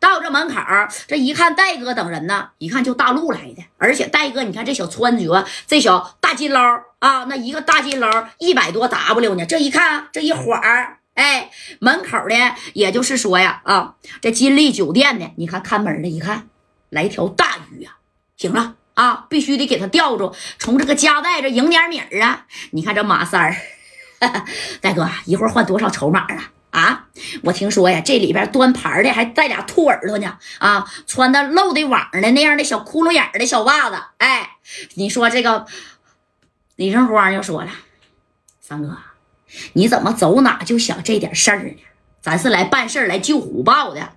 到这门口，这一看戴哥等人呢，一看就大陆来的，而且戴哥，你看这小穿着，这小大金捞啊，那一个大金捞一百多 W 呢，这一看这一会儿，哎，门口的，也就是说呀，啊，这金利酒店的，你看看门的一看，来条大鱼呀，行了啊，必须得给他吊住，从这个夹带着赢点米儿啊，你看这马三儿，戴哥一会儿换多少筹码啊？啊，我听说呀，这里边端盘的还带俩兔耳朵呢。啊，穿的露的网的那样的小窟窿眼的小袜子。哎，你说这个李正光就说了：“三哥，你怎么走哪就想这点事儿呢？咱是来办事来救虎豹的！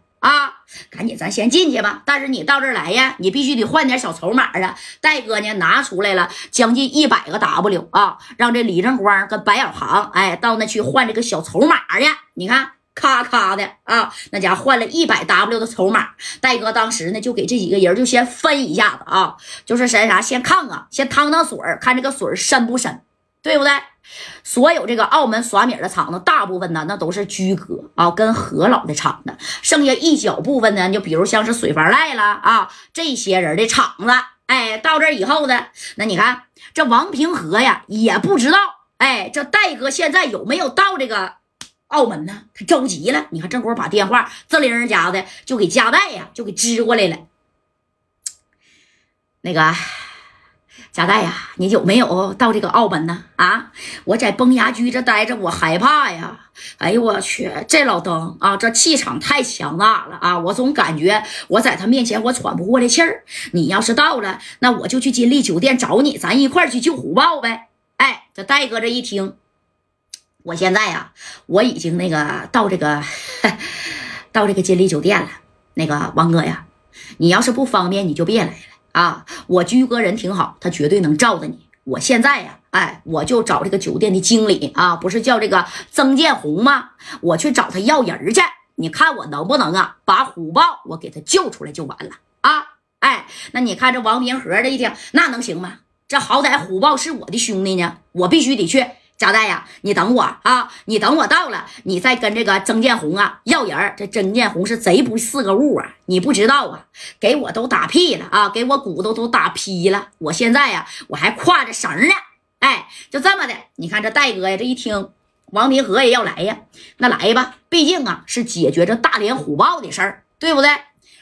赶紧咱先进去吧。但是你到这儿来呀，你必须得换点小筹码啊。戴哥呢，拿出来了将近一百个 W 啊，让这李正光跟白小航哎到那去换这个小筹码去。”你看，咔咔的啊，那家换了一百 W 的筹码。戴哥当时呢，就给这几个人就先分一下子啊，就是先啥，先看看，先趟趟水看这个水深不深，对不对？所有这个澳门耍米的厂子，大部分呢，那都是居哥啊跟何老的厂子，剩下一小部分呢，就比如像是水房赖了啊这些人的厂子。哎，到这以后呢，那你看这王平和呀，也不知道，哎，这戴哥现在有没有到这个？澳门呢，他着急了。你看，正好把电话这铃人家的就给加代呀，就给支过来了。那个加代呀，你有没有到这个澳门呢？啊，我在崩牙驹这待着，我害怕呀。哎呦我去，这老登啊，这气场太强大了啊！我总感觉我在他面前我喘不过来气儿。你要是到了，那我就去金利酒店找你，咱一块去救虎豹呗。哎，这戴哥这一听。我现在呀，我已经那个到这个 到这个金利酒店了。那个王哥呀，你要是不方便，你就别来了啊。我居哥人挺好，他绝对能罩着你。我现在呀，哎，我就找这个酒店的经理啊，不是叫这个曾建红吗？我去找他要人去。你看我能不能啊，把虎豹我给他救出来就完了啊？哎，那你看这王明和这一听，那能行吗？这好歹虎豹是我的兄弟呢，我必须得去。贾代呀，你等我啊！你等我到了，你再跟这个曾建红啊要人这曾建红是贼不是个物啊！你不知道啊，给我都打屁了啊，给我骨头都打劈了。我现在呀，我还挎着绳呢。哎，就这么的。你看这戴哥呀，这一听王平和也要来呀，那来吧。毕竟啊，是解决这大连虎豹的事儿，对不对？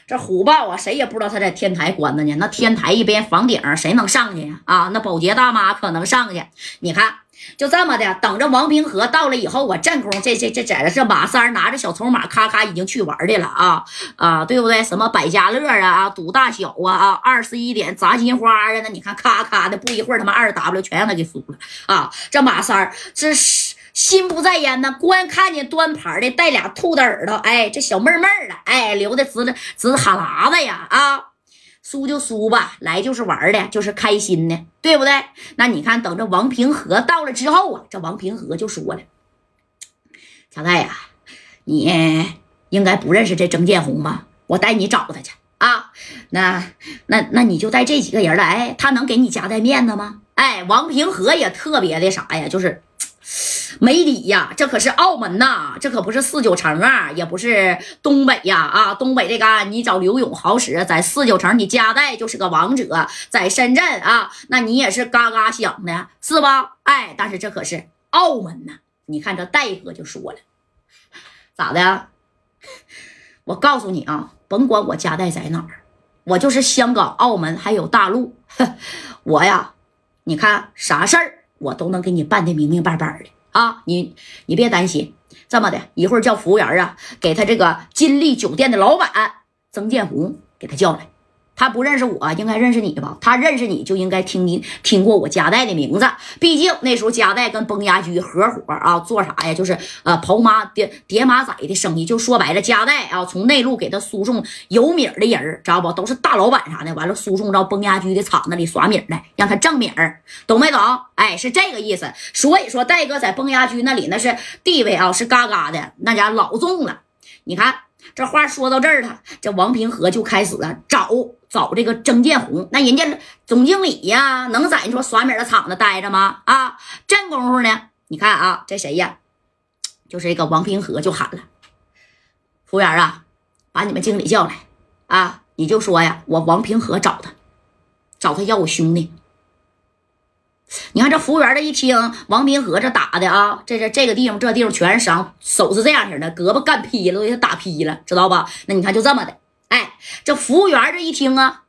这虎豹啊，谁也不知道他在天台关着呢。那天台一边房顶，谁能上去呀？啊，那保洁大妈可能上去。你看。就这么的，等着王平和到了以后，我正宫这这这在这马三拿着小筹码，咔咔已经去玩的了啊啊，对不对？什么百家乐啊啊，赌大小啊啊，二十一点砸金花啊，那你看咔咔的，不一会儿他妈二 W 全让他给输了啊！这马三这是心不在焉呢，光看见端盘的带俩兔子耳朵，哎，这小妹妹儿的，哎，流的直直哈喇子呀啊！输就输吧，来就是玩的，就是开心的，对不对？那你看，等着王平和到了之后啊，这王平和就说了：“小戴呀，你应该不认识这曾建红吧？我带你找他去啊。那那那你就带这几个人来，他能给你夹带面子吗？哎，王平和也特别的啥呀，就是。”没理呀，这可是澳门呐，这可不是四九城啊，也不是东北呀啊！东北这嘎，你找刘勇好使，在四九城你加代就是个王者，在深圳啊，那你也是嘎嘎响的，是吧？哎，但是这可是澳门呐！你看这戴哥就说了，咋的？我告诉你啊，甭管我家代在哪儿，我就是香港、澳门还有大陆，我呀，你看啥事儿？我都能给你办的明明白白的啊！你你别担心，这么的一会儿叫服务员啊，给他这个金利酒店的老板曾建红给他叫来。他不认识我，应该认识你吧？他认识你就应该听你听过我家代的名字。毕竟那时候家代跟崩牙驹合伙啊，做啥呀？就是呃跑马叠叠马仔的生意。就说白了，家代啊，从内陆给他输送有米的人知道不？都是大老板啥的。完了，输送到崩牙驹的厂子里耍米来，让他挣米儿，懂没懂？哎，是这个意思。所以说，戴哥在崩牙驹那里那是地位啊，是嘎嘎的，那家老重了。你看。这话说到这儿了，这王平和就开始啊找找这个曾建红，那人家总经理呀，能在你说耍米的厂子待着吗？啊，这功夫呢，你看啊，这谁呀？就是这个王平和就喊了，服务员啊，把你们经理叫来啊，你就说呀，我王平和找他，找他要我兄弟。你看这服务员这一听，王斌和这打的啊，这这这个地方这地方全是伤，手是这样式的，胳膊干劈了，都给他打劈了，知道吧？那你看就这么的，哎，这服务员这一听啊，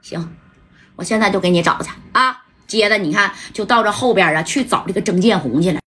行，我现在就给你找去啊。接着你看就到这后边啊，去找这个曾建红去了。